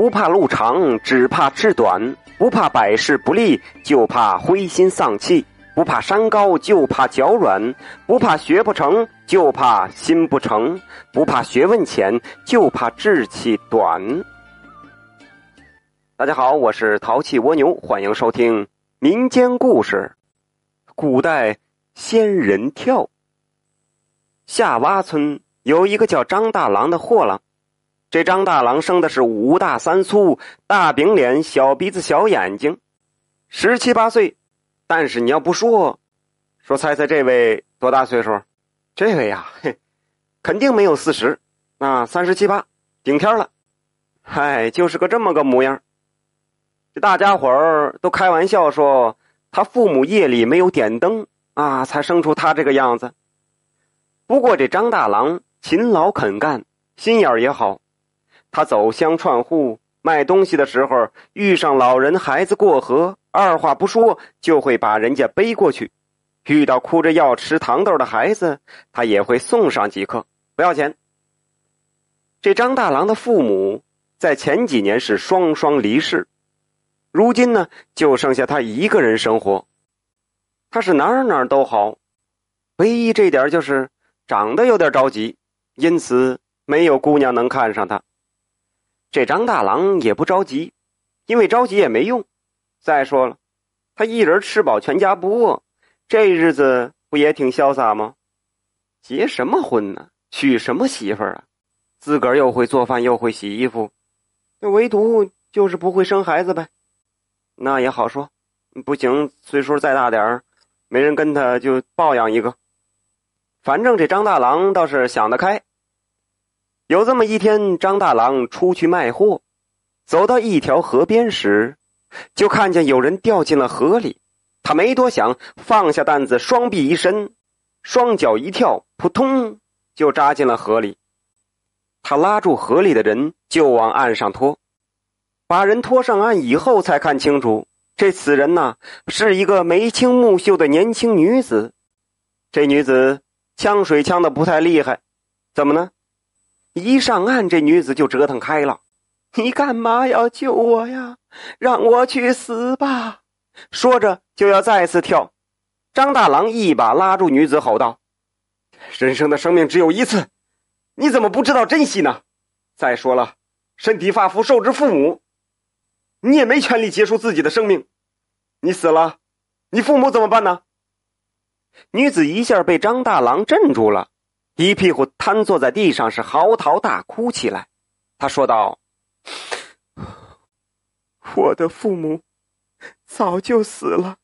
不怕路长，只怕志短；不怕百事不利，就怕灰心丧气；不怕山高，就怕脚软；不怕学不成，就怕心不成；不怕学问浅，就怕志气短。大家好，我是淘气蜗牛，欢迎收听民间故事。古代仙人跳。下洼村有一个叫张大郎的货郎，这张大郎生的是五大三粗，大饼脸，小鼻子，小眼睛，十七八岁。但是你要不说，说猜猜这位多大岁数？这位呀，嘿，肯定没有四十，那三十七八顶天了。嗨，就是个这么个模样。这大家伙儿都开玩笑说，他父母夜里没有点灯啊，才生出他这个样子。不过这张大郎勤劳肯干，心眼儿也好。他走乡串户卖东西的时候，遇上老人孩子过河，二话不说就会把人家背过去；遇到哭着要吃糖豆的孩子，他也会送上几颗，不要钱。这张大郎的父母在前几年是双双离世。如今呢，就剩下他一个人生活。他是哪儿哪儿都好，唯一这点就是长得有点着急，因此没有姑娘能看上他。这张大郎也不着急，因为着急也没用。再说了，他一人吃饱全家不饿，这日子不也挺潇洒吗？结什么婚呢？娶什么媳妇儿啊？自个儿又会做饭又会洗衣服，那唯独就是不会生孩子呗。那也好说，不行，岁数再大点儿，没人跟他就抱养一个。反正这张大郎倒是想得开。有这么一天，张大郎出去卖货，走到一条河边时，就看见有人掉进了河里。他没多想，放下担子，双臂一伸，双脚一跳，扑通就扎进了河里。他拉住河里的人，就往岸上拖。把人拖上岸以后，才看清楚，这此人呐是一个眉清目秀的年轻女子。这女子呛水呛的不太厉害，怎么呢？一上岸，这女子就折腾开了：“你干嘛要救我呀？让我去死吧！”说着就要再次跳。张大郎一把拉住女子，吼道：“人生的生命只有一次，你怎么不知道珍惜呢？再说了，身体发肤受之父母。”你也没权利结束自己的生命，你死了，你父母怎么办呢？女子一下被张大郎镇住了，一屁股瘫坐在地上，是嚎啕大哭起来。他说道：“我的父母早就死了，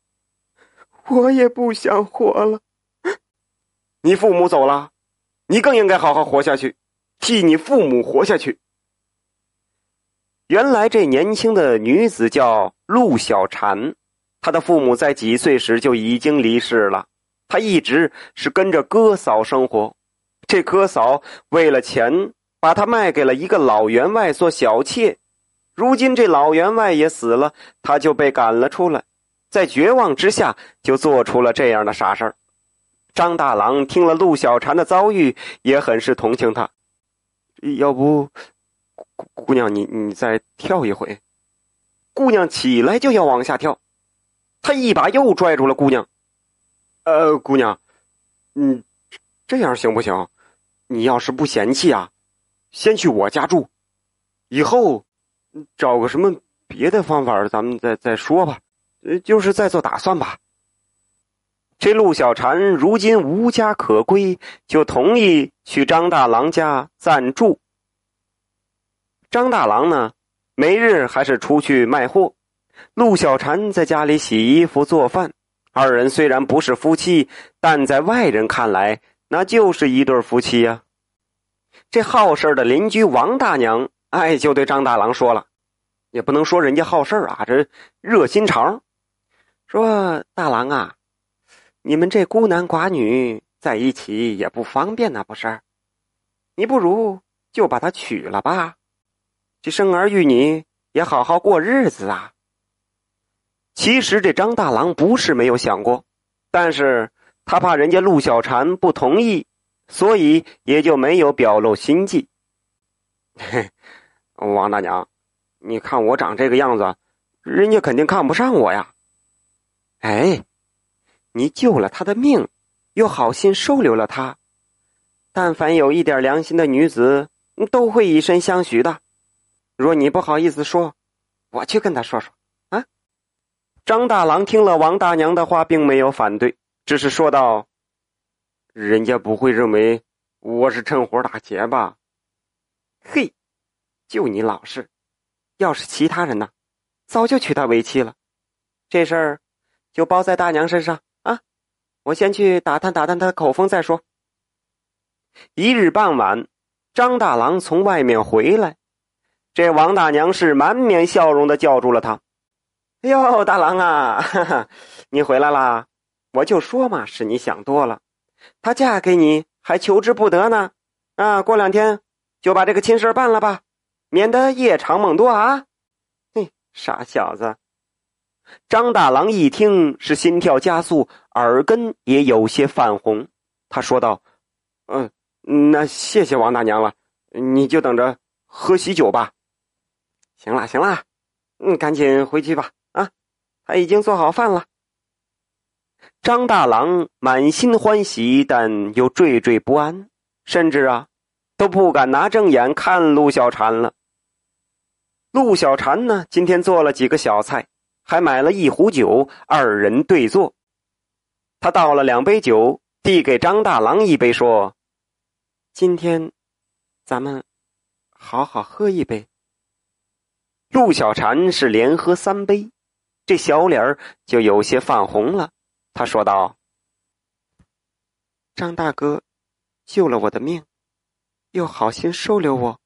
我也不想活了。你父母走了，你更应该好好活下去，替你父母活下去。”原来这年轻的女子叫陆小婵，她的父母在几岁时就已经离世了，她一直是跟着哥嫂生活。这哥嫂为了钱，把她卖给了一个老员外做小妾。如今这老员外也死了，他就被赶了出来，在绝望之下就做出了这样的傻事儿。张大郎听了陆小婵的遭遇，也很是同情她，要不。姑姑娘，你你再跳一回。姑娘起来就要往下跳，他一把又拽住了姑娘。呃，姑娘，嗯，这样行不行？你要是不嫌弃啊，先去我家住，以后找个什么别的方法，咱们再再说吧。呃，就是再做打算吧。这陆小婵如今无家可归，就同意去张大郎家暂住。张大郎呢，每日还是出去卖货，陆小婵在家里洗衣服做饭。二人虽然不是夫妻，但在外人看来，那就是一对夫妻呀。这好事的邻居王大娘，哎，就对张大郎说了，也不能说人家好事啊，这热心肠。说大郎啊，你们这孤男寡女在一起也不方便呐，不是？你不如就把他娶了吧。这生儿育女也好好过日子啊。其实这张大郎不是没有想过，但是他怕人家陆小婵不同意，所以也就没有表露心迹。嘿，王大娘，你看我长这个样子，人家肯定看不上我呀。哎，你救了他的命，又好心收留了他，但凡有一点良心的女子，都会以身相许的。若你不好意思说，我去跟他说说。啊！张大郎听了王大娘的话，并没有反对，只是说道：“人家不会认为我是趁火打劫吧？”嘿，就你老实。要是其他人呢，早就娶她为妻了。这事儿就包在大娘身上啊！我先去打探打探她的口风再说。一日傍晚，张大郎从外面回来，这王大娘是满面笑容的叫住了他：“哎呦，大郎啊，哈哈，你回来啦！我就说嘛，是你想多了。她嫁给你还求之不得呢。啊，过两天就把这个亲事办了吧。”免得夜长梦多啊！嘿，傻小子！张大郎一听是心跳加速，耳根也有些泛红。他说道：“嗯，那谢谢王大娘了，你就等着喝喜酒吧。”行了，行了，嗯，赶紧回去吧。啊，他已经做好饭了。张大郎满心欢喜，但又惴惴不安，甚至啊。都不敢拿正眼看陆小婵了。陆小婵呢，今天做了几个小菜，还买了一壶酒，二人对坐。他倒了两杯酒，递给张大郎一杯，说：“今天，咱们好好喝一杯。”陆小婵是连喝三杯，这小脸儿就有些泛红了。他说道：“张大哥，救了我的命。”又好心收留我，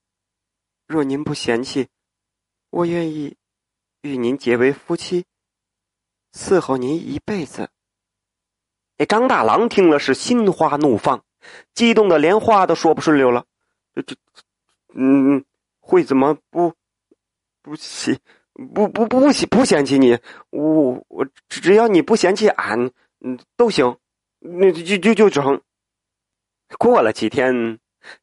若您不嫌弃，我愿意与您结为夫妻，伺候您一辈子。那张大郎听了是心花怒放，激动的连话都说不顺溜了。这这，嗯，会怎么不不嫌不不不嫌不嫌弃你？我我只要你不嫌弃俺，嗯，都行，那就就就成。过了几天。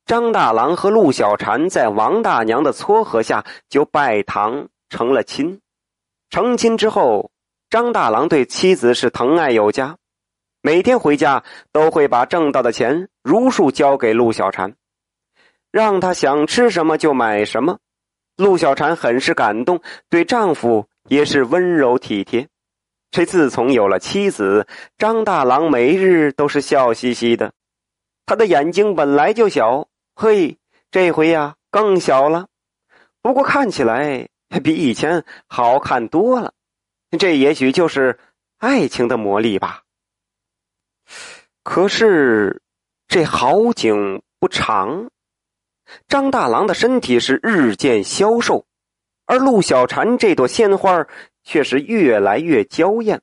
张大郎和陆小婵在王大娘的撮合下就拜堂成了亲。成亲之后，张大郎对妻子是疼爱有加，每天回家都会把挣到的钱如数交给陆小婵，让她想吃什么就买什么。陆小婵很是感动，对丈夫也是温柔体贴。这自从有了妻子，张大郎每日都是笑嘻嘻的。他的眼睛本来就小，嘿，这回呀更小了。不过看起来比以前好看多了，这也许就是爱情的魔力吧。可是这好景不长，张大郎的身体是日渐消瘦，而陆小婵这朵鲜花却是越来越娇艳。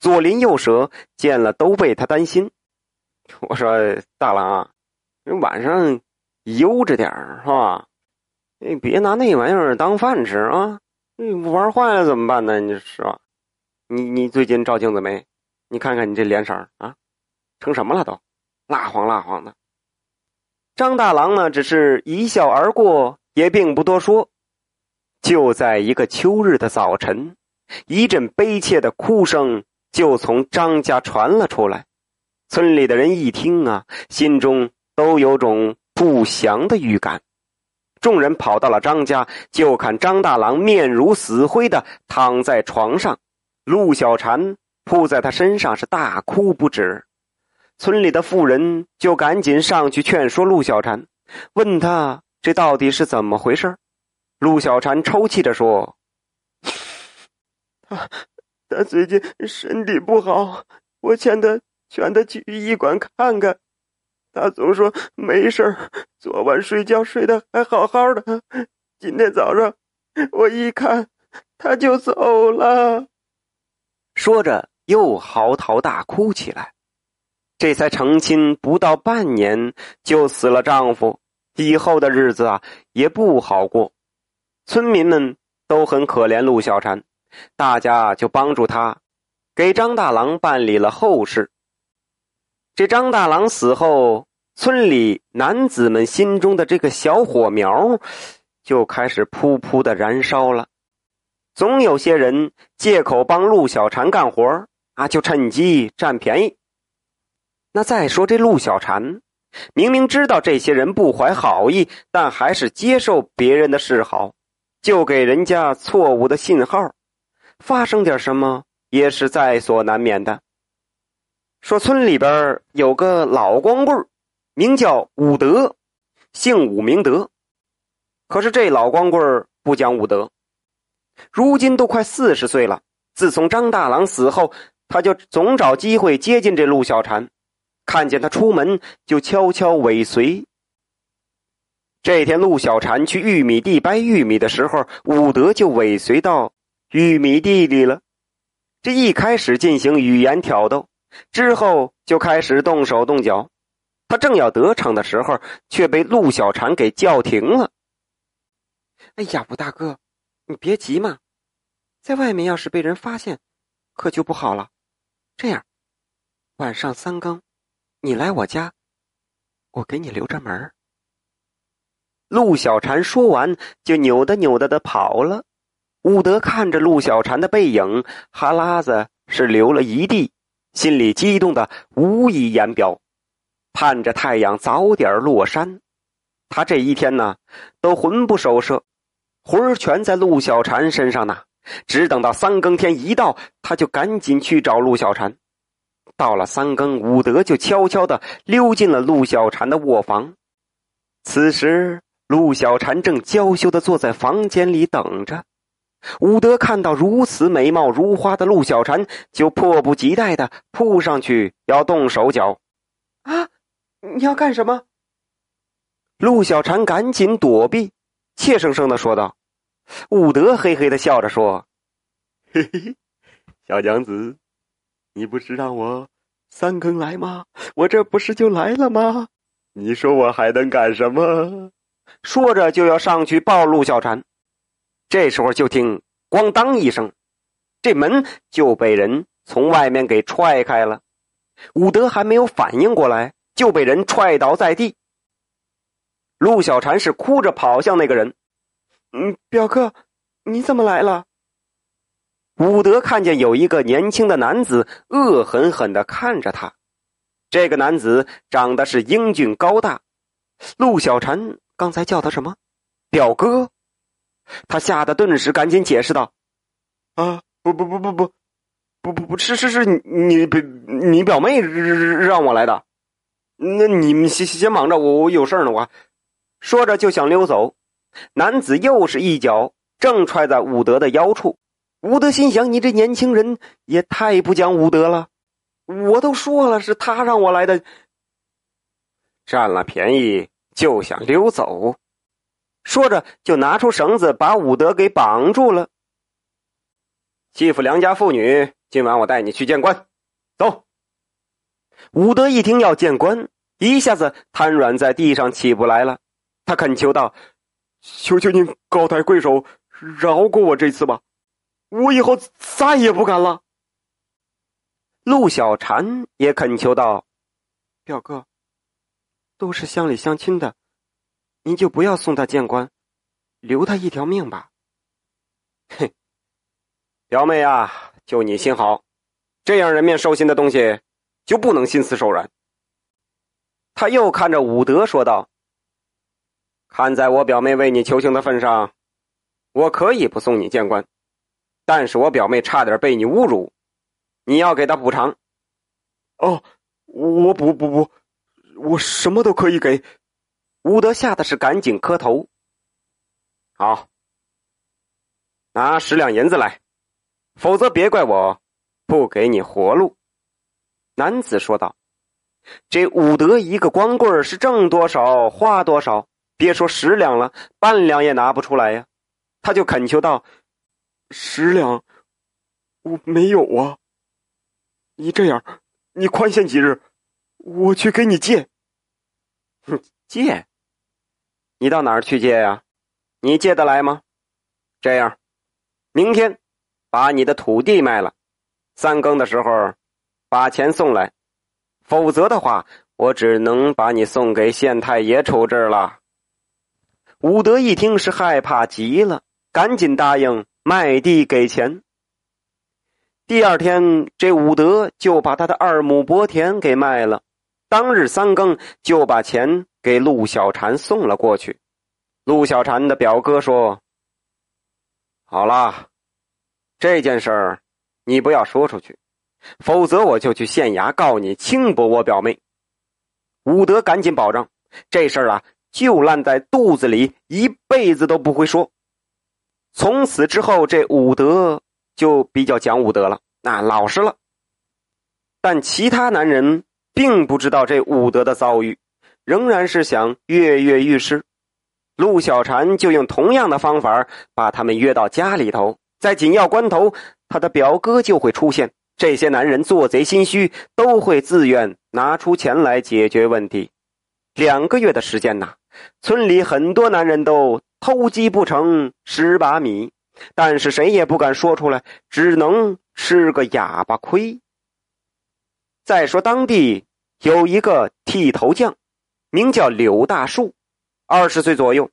左邻右舍见了都为他担心。我说大郎啊，你晚上悠着点是吧？你别拿那玩意儿当饭吃啊！你玩坏了怎么办呢？你是吧？你你最近照镜子没？你看看你这脸色啊，成什么了都，蜡黄蜡黄的。张大郎呢，只是一笑而过，也并不多说。就在一个秋日的早晨，一阵悲切的哭声就从张家传了出来。村里的人一听啊，心中都有种不祥的预感。众人跑到了张家，就看张大郎面如死灰的躺在床上，陆小婵扑在他身上是大哭不止。村里的妇人就赶紧上去劝说陆小婵，问他这到底是怎么回事。陆小婵抽泣着说：“他他最近身体不好，我劝他。”劝他去医馆看看，他总说没事昨晚睡觉睡得还好好的，今天早上我一看他就走了。说着又嚎啕大哭起来。这才成亲不到半年就死了丈夫，以后的日子啊也不好过。村民们都很可怜陆小婵，大家就帮助他，给张大郎办理了后事。这张大郎死后，村里男子们心中的这个小火苗，就开始噗噗的燃烧了。总有些人借口帮陆小婵干活啊，就趁机占便宜。那再说这陆小婵，明明知道这些人不怀好意，但还是接受别人的示好，就给人家错误的信号，发生点什么也是在所难免的。说村里边有个老光棍名叫武德，姓武名德。可是这老光棍不讲武德，如今都快四十岁了。自从张大郎死后，他就总找机会接近这陆小婵。看见他出门，就悄悄尾随。这天，陆小婵去玉米地掰玉米的时候，武德就尾随到玉米地里了。这一开始进行语言挑逗，之后就开始动手动脚。他正要得逞的时候，却被陆小婵给叫停了。“哎呀，武大哥，你别急嘛，在外面要是被人发现，可就不好了。这样，晚上三更。”你来我家，我给你留着门陆小婵说完，就扭的扭的的跑了。武德看着陆小婵的背影，哈喇子是流了一地，心里激动的无以言表，盼着太阳早点落山。他这一天呢，都魂不守舍，魂儿全在陆小婵身上呢。只等到三更天一到，他就赶紧去找陆小婵。到了三更，武德就悄悄的溜进了陆小婵的卧房。此时，陆小婵正娇羞的坐在房间里等着。武德看到如此美貌如花的陆小婵，就迫不及待的扑上去要动手脚。啊！你要干什么？陆小婵赶紧躲避，怯生生的说道。武德嘿嘿的笑着说：“嘿嘿，小娘子。”你不是让我三更来吗？我这不是就来了吗？你说我还能干什么？说着就要上去抱陆小婵，这时候就听“咣当”一声，这门就被人从外面给踹开了。武德还没有反应过来，就被人踹倒在地。陆小婵是哭着跑向那个人：“嗯，表哥，你怎么来了？”武德看见有一个年轻的男子恶狠狠的看着他，这个男子长得是英俊高大。陆小婵刚才叫他什么？表哥。他吓得顿时赶紧解释道：“啊，不不不不不，不不不是是是你你你表妹让我来的。那你们先先忙着，我我有事呢。我说着就想溜走，男子又是一脚正踹在武德的腰处。武德心想：“你这年轻人也太不讲武德了！我都说了是他让我来的，占了便宜就想溜走。”说着就拿出绳子把武德给绑住了。欺负良家妇女，今晚我带你去见官。走。武德一听要见官，一下子瘫软在地上起不来了。他恳求道：“求求您高抬贵手，饶过我这次吧！”我以后再也不敢了。陆小婵也恳求道：“表哥，都是乡里乡亲的，您就不要送他见官，留他一条命吧。”嘿，表妹啊，就你心好，这样人面兽心的东西就不能心慈手软。他又看着武德说道：“看在我表妹为你求情的份上，我可以不送你见官。”但是我表妹差点被你侮辱，你要给她补偿。哦，我补补补，我什么都可以给。武德吓得是赶紧磕头。好，拿十两银子来，否则别怪我不给你活路。男子说道：“这武德一个光棍是挣多少花多少，别说十两了，半两也拿不出来呀。”他就恳求道。十两，我没有啊。你这样，你宽限几日，我去给你借。哼，借？你到哪儿去借呀？你借得来吗？这样，明天把你的土地卖了，三更的时候把钱送来，否则的话，我只能把你送给县太爷处置了。武德一听是害怕极了，赶紧答应卖地给钱。第二天，这武德就把他的二亩薄田给卖了。当日三更，就把钱给陆小婵送了过去。陆小婵的表哥说：“好了，这件事儿你不要说出去，否则我就去县衙告你轻薄我表妹。”武德赶紧保证：“这事儿啊，就烂在肚子里，一辈子都不会说。”从此之后，这武德。就比较讲武德了，那老实了。但其他男人并不知道这武德的遭遇，仍然是想跃跃欲试。陆小婵就用同样的方法把他们约到家里头，在紧要关头，他的表哥就会出现。这些男人做贼心虚，都会自愿拿出钱来解决问题。两个月的时间呐，村里很多男人都偷鸡不成蚀把米。但是谁也不敢说出来，只能吃个哑巴亏。再说当地有一个剃头匠，名叫柳大树，二十岁左右，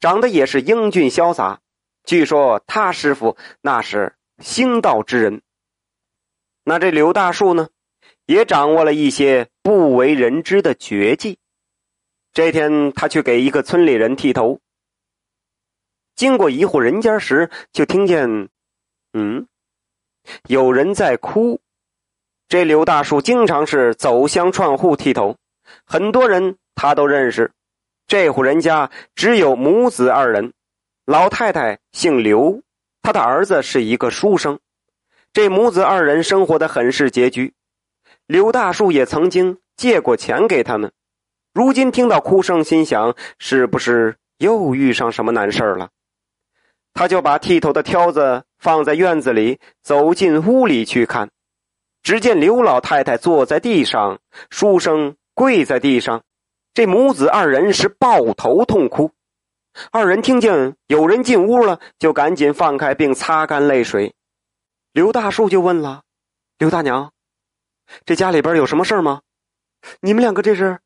长得也是英俊潇洒。据说他师傅那是星道之人。那这柳大树呢，也掌握了一些不为人知的绝技。这天，他去给一个村里人剃头。经过一户人家时，就听见，嗯，有人在哭。这刘大树经常是走乡串户剃头，很多人他都认识。这户人家只有母子二人，老太太姓刘，他的儿子是一个书生。这母子二人生活的很是拮据，刘大树也曾经借过钱给他们。如今听到哭声，心想是不是又遇上什么难事了？他就把剃头的挑子放在院子里，走进屋里去看。只见刘老太太坐在地上，书生跪在地上，这母子二人是抱头痛哭。二人听见有人进屋了，就赶紧放开并擦干泪水。刘大树就问了：“刘大娘，这家里边有什么事吗？你们两个这是？”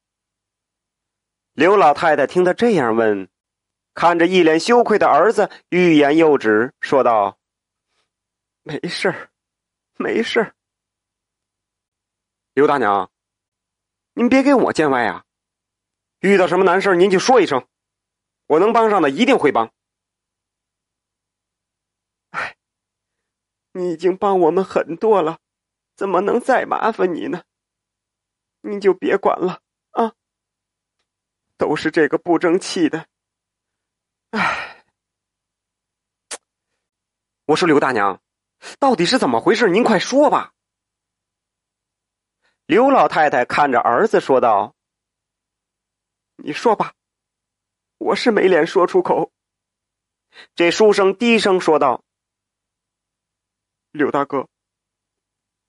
刘老太太听他这样问。看着一脸羞愧的儿子，欲言又止，说道：“没事没事刘大娘，您别给我见外啊！遇到什么难事您就说一声，我能帮上的一定会帮。哎，你已经帮我们很多了，怎么能再麻烦你呢？您就别管了啊！都是这个不争气的。”唉，我说刘大娘，到底是怎么回事？您快说吧。刘老太太看着儿子说道：“你说吧，我是没脸说出口。”这书生低声说道：“刘大哥，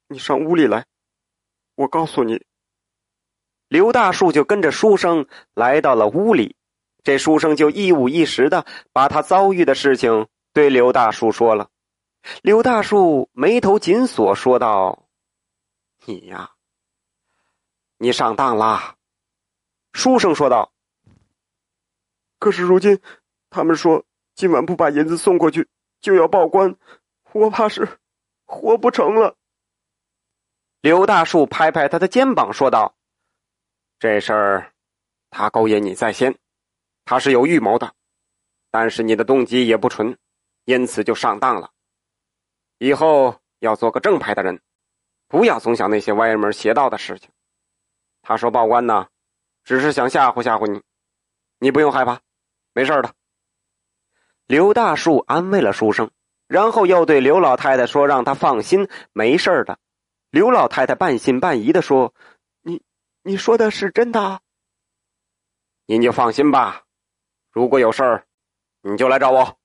你上屋里来，我告诉你。”刘大树就跟着书生来到了屋里。这书生就一五一十的把他遭遇的事情对刘大叔说了。刘大叔眉头紧锁，说道：“你呀，你上当啦。”书生说道：“可是如今，他们说今晚不把银子送过去，就要报官，我怕是活不成了。”刘大树拍拍他的肩膀，说道：“这事儿，他勾引你在先。”他是有预谋的，但是你的动机也不纯，因此就上当了。以后要做个正派的人，不要总想那些歪门邪道的事情。他说报官呢，只是想吓唬吓唬你，你不用害怕，没事的。刘大树安慰了书生，然后又对刘老太太说：“让他放心，没事的。”刘老太太半信半疑的说：“你你说的是真的？您就放心吧。”如果有事儿，你就来找我。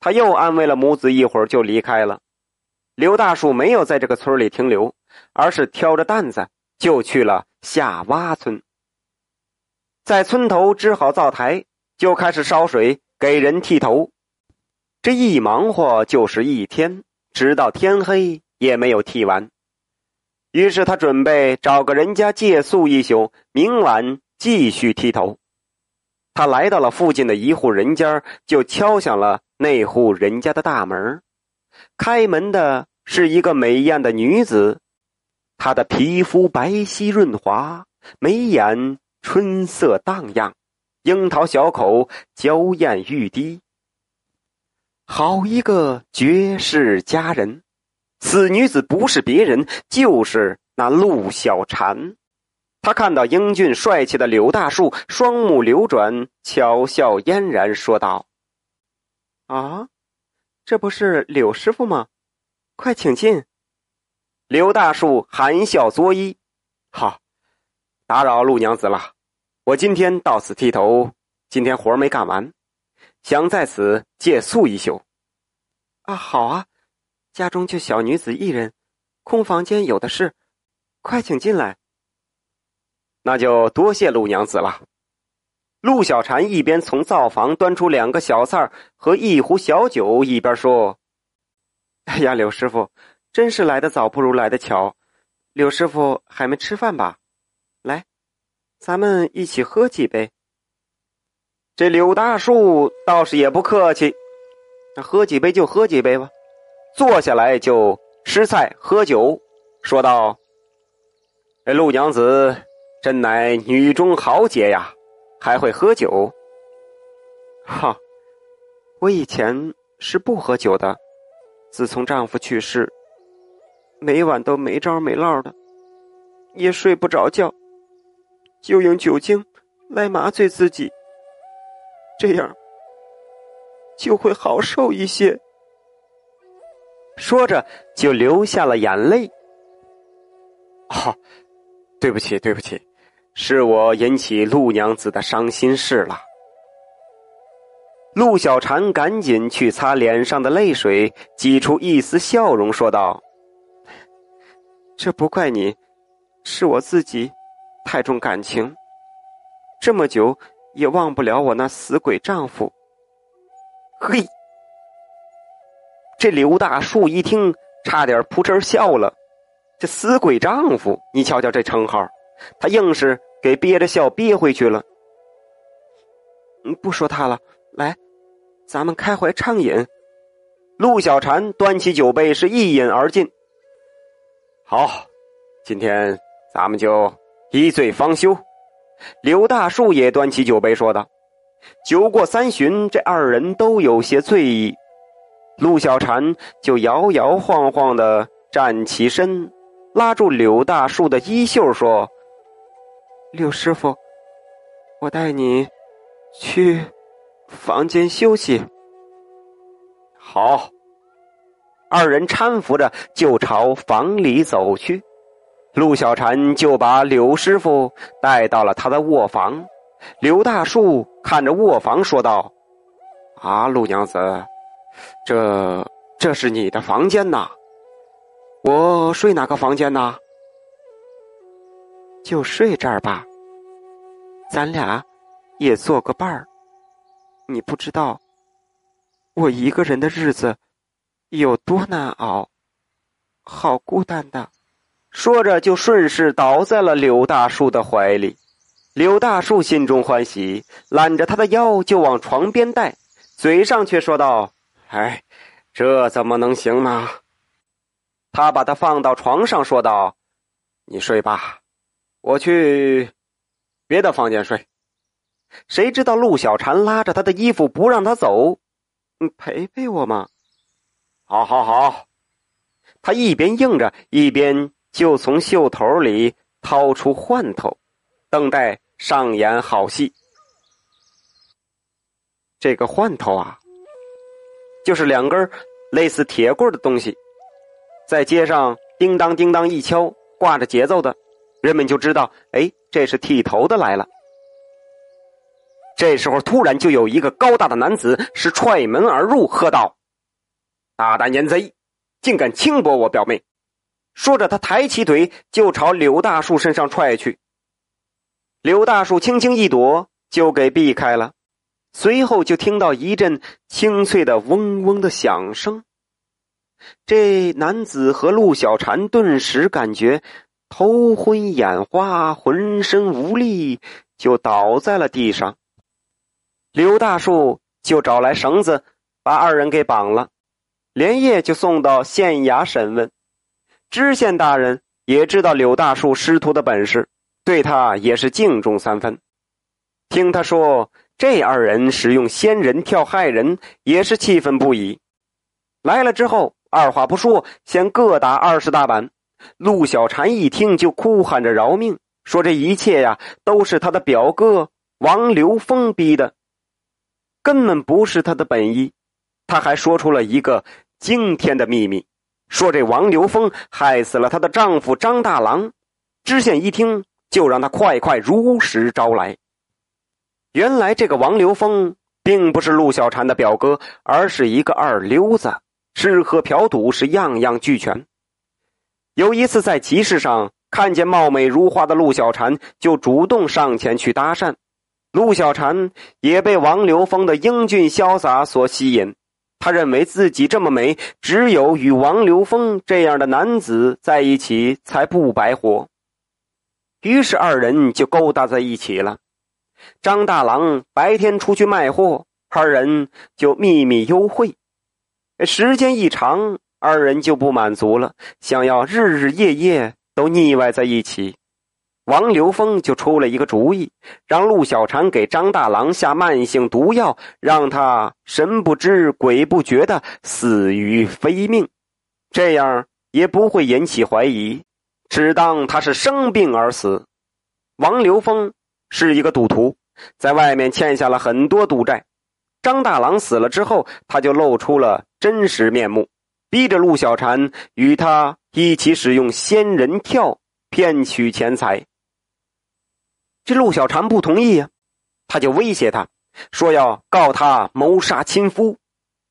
他又安慰了母子一会儿，就离开了。刘大树没有在这个村里停留，而是挑着担子就去了下洼村。在村头支好灶台，就开始烧水给人剃头。这一忙活就是一天，直到天黑也没有剃完。于是他准备找个人家借宿一宿，明晚继续剃头。他来到了附近的一户人家，就敲响了那户人家的大门。开门的是一个美艳的女子，她的皮肤白皙润滑，眉眼春色荡漾，樱桃小口，娇艳欲滴。好一个绝世佳人！此女子不是别人，就是那陆小婵。他看到英俊帅气的柳大树，双目流转，巧笑嫣然，说道：“啊，这不是柳师傅吗？快请进。”柳大树含笑作揖：“好，打扰陆娘子了。我今天到此剃头，今天活没干完，想在此借宿一宿。”啊，好啊，家中就小女子一人，空房间有的是，快请进来。那就多谢陆娘子了。陆小婵一边从灶房端出两个小菜和一壶小酒，一边说：“哎呀，柳师傅，真是来的早不如来的巧。柳师傅还没吃饭吧？来，咱们一起喝几杯。”这柳大树倒是也不客气，那喝几杯就喝几杯吧。坐下来就吃菜喝酒，说道：“哎，陆娘子。”真乃女中豪杰呀，还会喝酒。哈，我以前是不喝酒的，自从丈夫去世，每晚都没招没落的，也睡不着觉，就用酒精来麻醉自己，这样就会好受一些。说着就流下了眼泪。哦，对不起，对不起。是我引起陆娘子的伤心事了。陆小婵赶紧去擦脸上的泪水，挤出一丝笑容，说道：“这不怪你，是我自己太重感情，这么久也忘不了我那死鬼丈夫。”嘿，这刘大树一听，差点扑哧笑了。这死鬼丈夫，你瞧瞧这称号。他硬是给憋着笑憋回去了。嗯，不说他了，来，咱们开怀畅饮。陆小婵端起酒杯，是一饮而尽。好，今天咱们就一醉方休。刘大树也端起酒杯，说道：“酒过三巡，这二人都有些醉意。陆小婵就摇摇晃晃的站起身，拉住柳大树的衣袖，说。”柳师傅，我带你去房间休息。好，二人搀扶着就朝房里走去。陆小婵就把柳师傅带到了他的卧房。刘大树看着卧房说道：“啊，陆娘子，这这是你的房间呐？我睡哪个房间呐？”就睡这儿吧，咱俩也做个伴儿。你不知道，我一个人的日子有多难熬，好孤单的。说着，就顺势倒在了柳大树的怀里。柳大树心中欢喜，揽着他的腰就往床边带，嘴上却说道：“哎，这怎么能行呢？”他把他放到床上，说道：“你睡吧。”我去别的房间睡，谁知道陆小婵拉着他的衣服不让他走，你陪陪我嘛！好，好，好！他一边应着，一边就从袖头里掏出换头，等待上演好戏。这个换头啊，就是两根类似铁棍的东西，在街上叮当叮当一敲，挂着节奏的。人们就知道，哎，这是剃头的来了。这时候，突然就有一个高大的男子是踹门而入，喝道：“大胆淫贼，竟敢轻薄我表妹！”说着，他抬起腿就朝柳大树身上踹去。柳大树轻轻一躲，就给避开了。随后就听到一阵清脆的嗡嗡的响声。这男子和陆小婵顿时感觉。头昏眼花，浑身无力，就倒在了地上。刘大树就找来绳子，把二人给绑了，连夜就送到县衙审问。知县大人也知道柳大树师徒的本事，对他也是敬重三分。听他说这二人使用仙人跳害人，也是气愤不已。来了之后，二话不说，先各打二十大板。陆小婵一听就哭喊着饶命，说这一切呀都是他的表哥王刘峰逼的，根本不是他的本意。他还说出了一个惊天的秘密，说这王刘峰害死了她的丈夫张大郎。知县一听，就让他快快如实招来。原来这个王刘峰并不是陆小婵的表哥，而是一个二流子，吃喝嫖赌是样样俱全。有一次在集市上看见貌美如花的陆小婵，就主动上前去搭讪。陆小婵也被王流峰的英俊潇洒所吸引，他认为自己这么美，只有与王流峰这样的男子在一起才不白活。于是二人就勾搭在一起了。张大郎白天出去卖货，二人就秘密幽会。时间一长。二人就不满足了，想要日日夜夜都腻歪在一起。王刘峰就出了一个主意，让陆小婵给张大郎下慢性毒药，让他神不知鬼不觉的死于非命，这样也不会引起怀疑，只当他是生病而死。王刘峰是一个赌徒，在外面欠下了很多赌债。张大郎死了之后，他就露出了真实面目。逼着陆小婵与他一起使用仙人跳骗取钱财。这陆小婵不同意呀，他就威胁他，说要告他谋杀亲夫。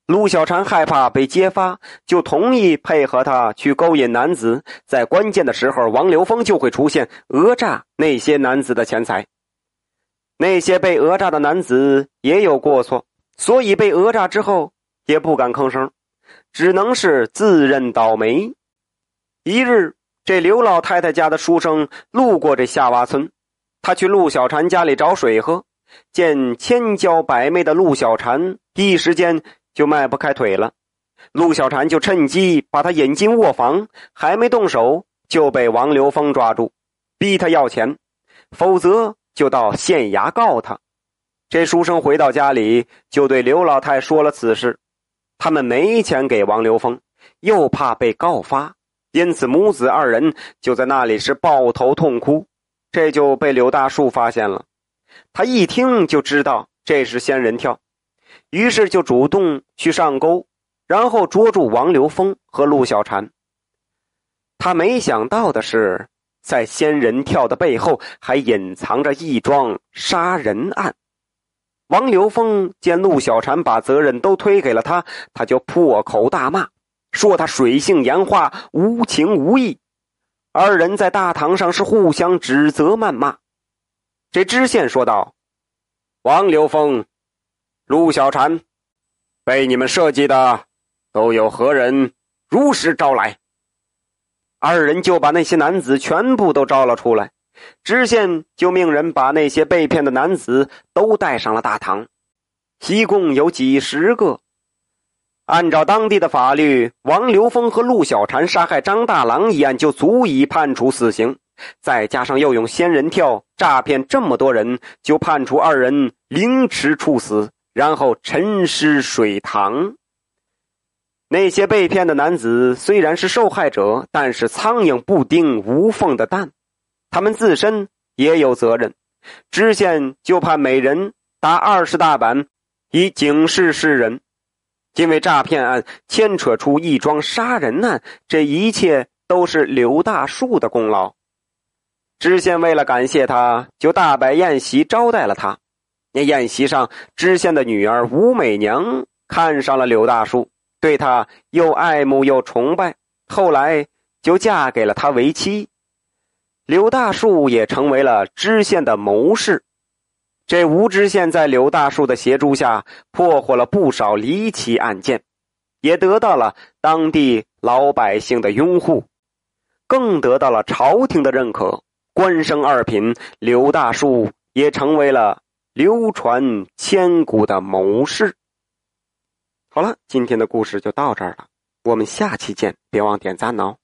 陆小婵害怕被揭发，就同意配合他去勾引男子，在关键的时候，王流峰就会出现，讹诈那些男子的钱财。那些被讹诈的男子也有过错，所以被讹诈之后也不敢吭声。只能是自认倒霉。一日，这刘老太太家的书生路过这夏洼村，他去陆小婵家里找水喝，见千娇百媚的陆小婵，一时间就迈不开腿了。陆小婵就趁机把他引进卧房，还没动手就被王刘峰抓住，逼他要钱，否则就到县衙告他。这书生回到家里，就对刘老太说了此事。他们没钱给王刘峰，又怕被告发，因此母子二人就在那里是抱头痛哭。这就被柳大树发现了，他一听就知道这是仙人跳，于是就主动去上钩，然后捉住王刘峰和陆小婵。他没想到的是，在仙人跳的背后还隐藏着一桩杀人案。王刘峰见陆小婵把责任都推给了他，他就破口大骂，说他水性杨花、无情无义。二人在大堂上是互相指责谩骂。这知县说道：“王刘峰、陆小婵，被你们设计的都有何人？如实招来。”二人就把那些男子全部都招了出来。知县就命人把那些被骗的男子都带上了大堂，一共有几十个。按照当地的法律，王流峰和陆小婵杀害张大郎一案就足以判处死刑，再加上又用仙人跳诈骗这么多人，就判处二人凌迟处死，然后沉尸水塘。那些被骗的男子虽然是受害者，但是苍蝇不叮无缝的蛋。他们自身也有责任，知县就判每人打二十大板，以警示世人。因为诈骗案牵扯出一桩杀人案，这一切都是刘大树的功劳。知县为了感谢他，就大摆宴席招待了他。那宴席上，知县的女儿吴美娘看上了刘大树，对他又爱慕又崇拜，后来就嫁给了他为妻。柳大树也成为了知县的谋士。这吴知县在柳大树的协助下，破获了不少离奇案件，也得到了当地老百姓的拥护，更得到了朝廷的认可。官升二品，柳大树也成为了流传千古的谋士。好了，今天的故事就到这儿了，我们下期见，别忘点赞哦。